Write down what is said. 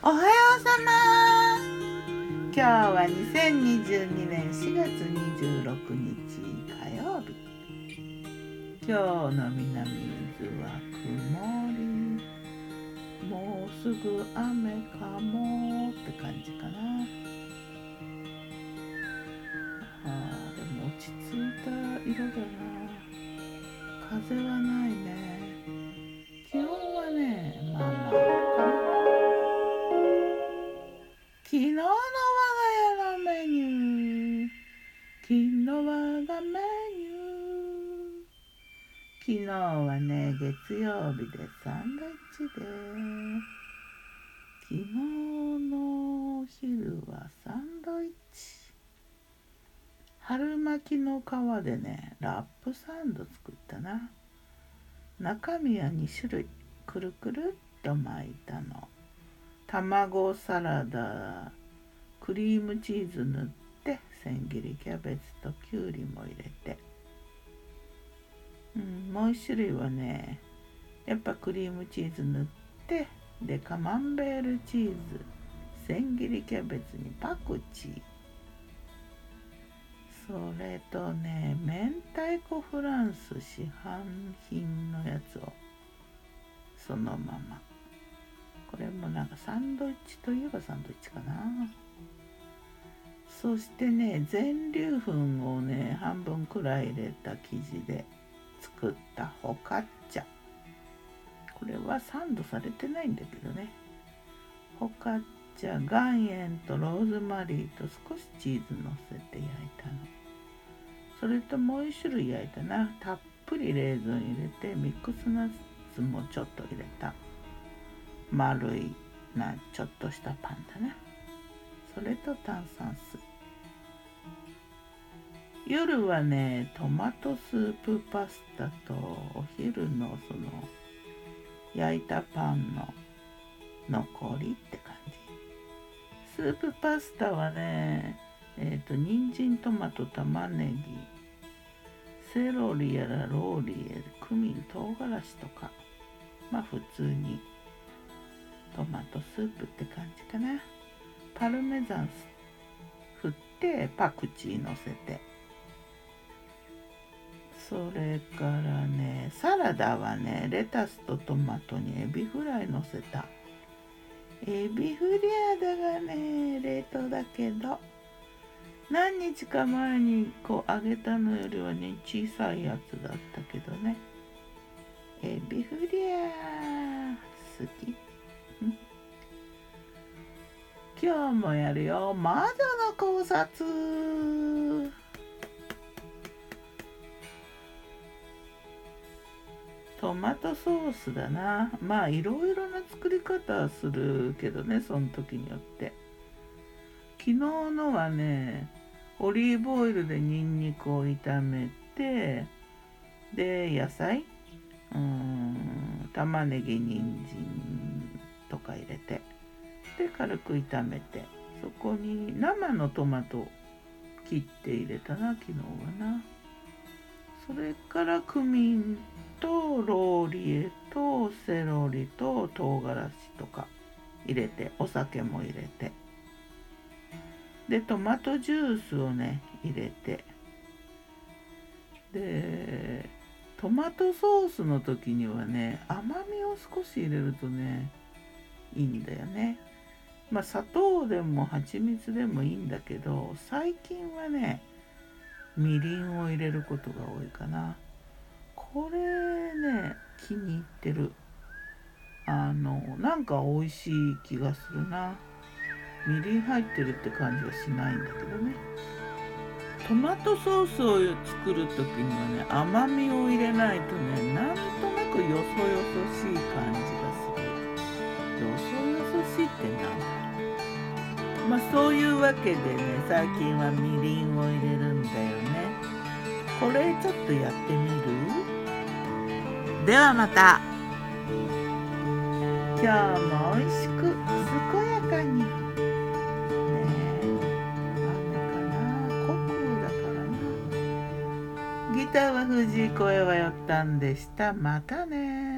おはようさま。今日は2022年4月26日火曜日。今日の南伊豆は曇り。もうすぐ雨かもって感じかな。あーでも落ち着いた色だな。風はないね。昨日我がメニュー昨日はね月曜日でサンドイッチで昨日のお昼はサンドイッチ。春巻きの皮でねラップサンド作ったな。中身は2種類くるくるっと巻いたの。卵サラダクリームチーズ塗って千切りキャベツときゅうりも入れて、うん、もう一種類はねやっぱクリームチーズ塗ってでカマンベールチーズ千切りキャベツにパクチー。それとね明太子フランス市販品のやつをそのまま。これもなんかサンドイッチといえばサンドイッチかな。そしてね全粒粉をね半分くらい入れた生地で作ったホカッチャ。これはサンドされてないんだけどね。ホカッチャ岩塩とローズマリーと少しチーズのせて焼いたの。それともう一種類焼いたな。たっぷりレーズン入れてミックスナッツもちょっと入れた。丸いなちょっとしたパンだな。それと炭酸水。夜はねトマトスープパスタとお昼のその焼いたパンの残りって感じ。スープパスタはねえっ、ー、と人参トマト玉ねぎセロリやらローリエクミン唐辛子とかまあ普通にトマトスープって感じかな。パルメザン振ってパクチーのせて。それからねサラダはねレタスとトマトにエビフライのせた。エビフリアだがね冷凍だけど何日か前にこう揚げたのよりはね小さいやつだったけどね。エビフリア好き。今日もやるよ。魔女の考察。トマトソースだな。まあいろいろな作り方するけどねその時によって。昨日のはねオリーブオイルでニンニクを炒めてで野菜。うん玉ねぎ人参とか入れて。で軽く炒めてそこに生のトマト切って入れたな昨日はな。それからクミンとローリエとセロリと唐辛子とか入れてお酒も入れて。でトマトジュースをね入れて。でトマトソースの時にはね甘みを少し入れるとねいいんだよね。まあ砂糖でも蜂蜜でもいいんだけど最近はねみりんを入れることが多いかな。これね気に入ってる。あのなんか美味しい気がするな。みりん入ってるって感じはしないんだけどね。トマトソースを作る時にはね甘みを入れないとねなんとなくよそよそしい感じ。そういうわけでね最近はみりんを入れるんだよね。これちょっとやってみる？ではまた。今日も美味しく健やかに。ギターは藤井声はよったんでした。またね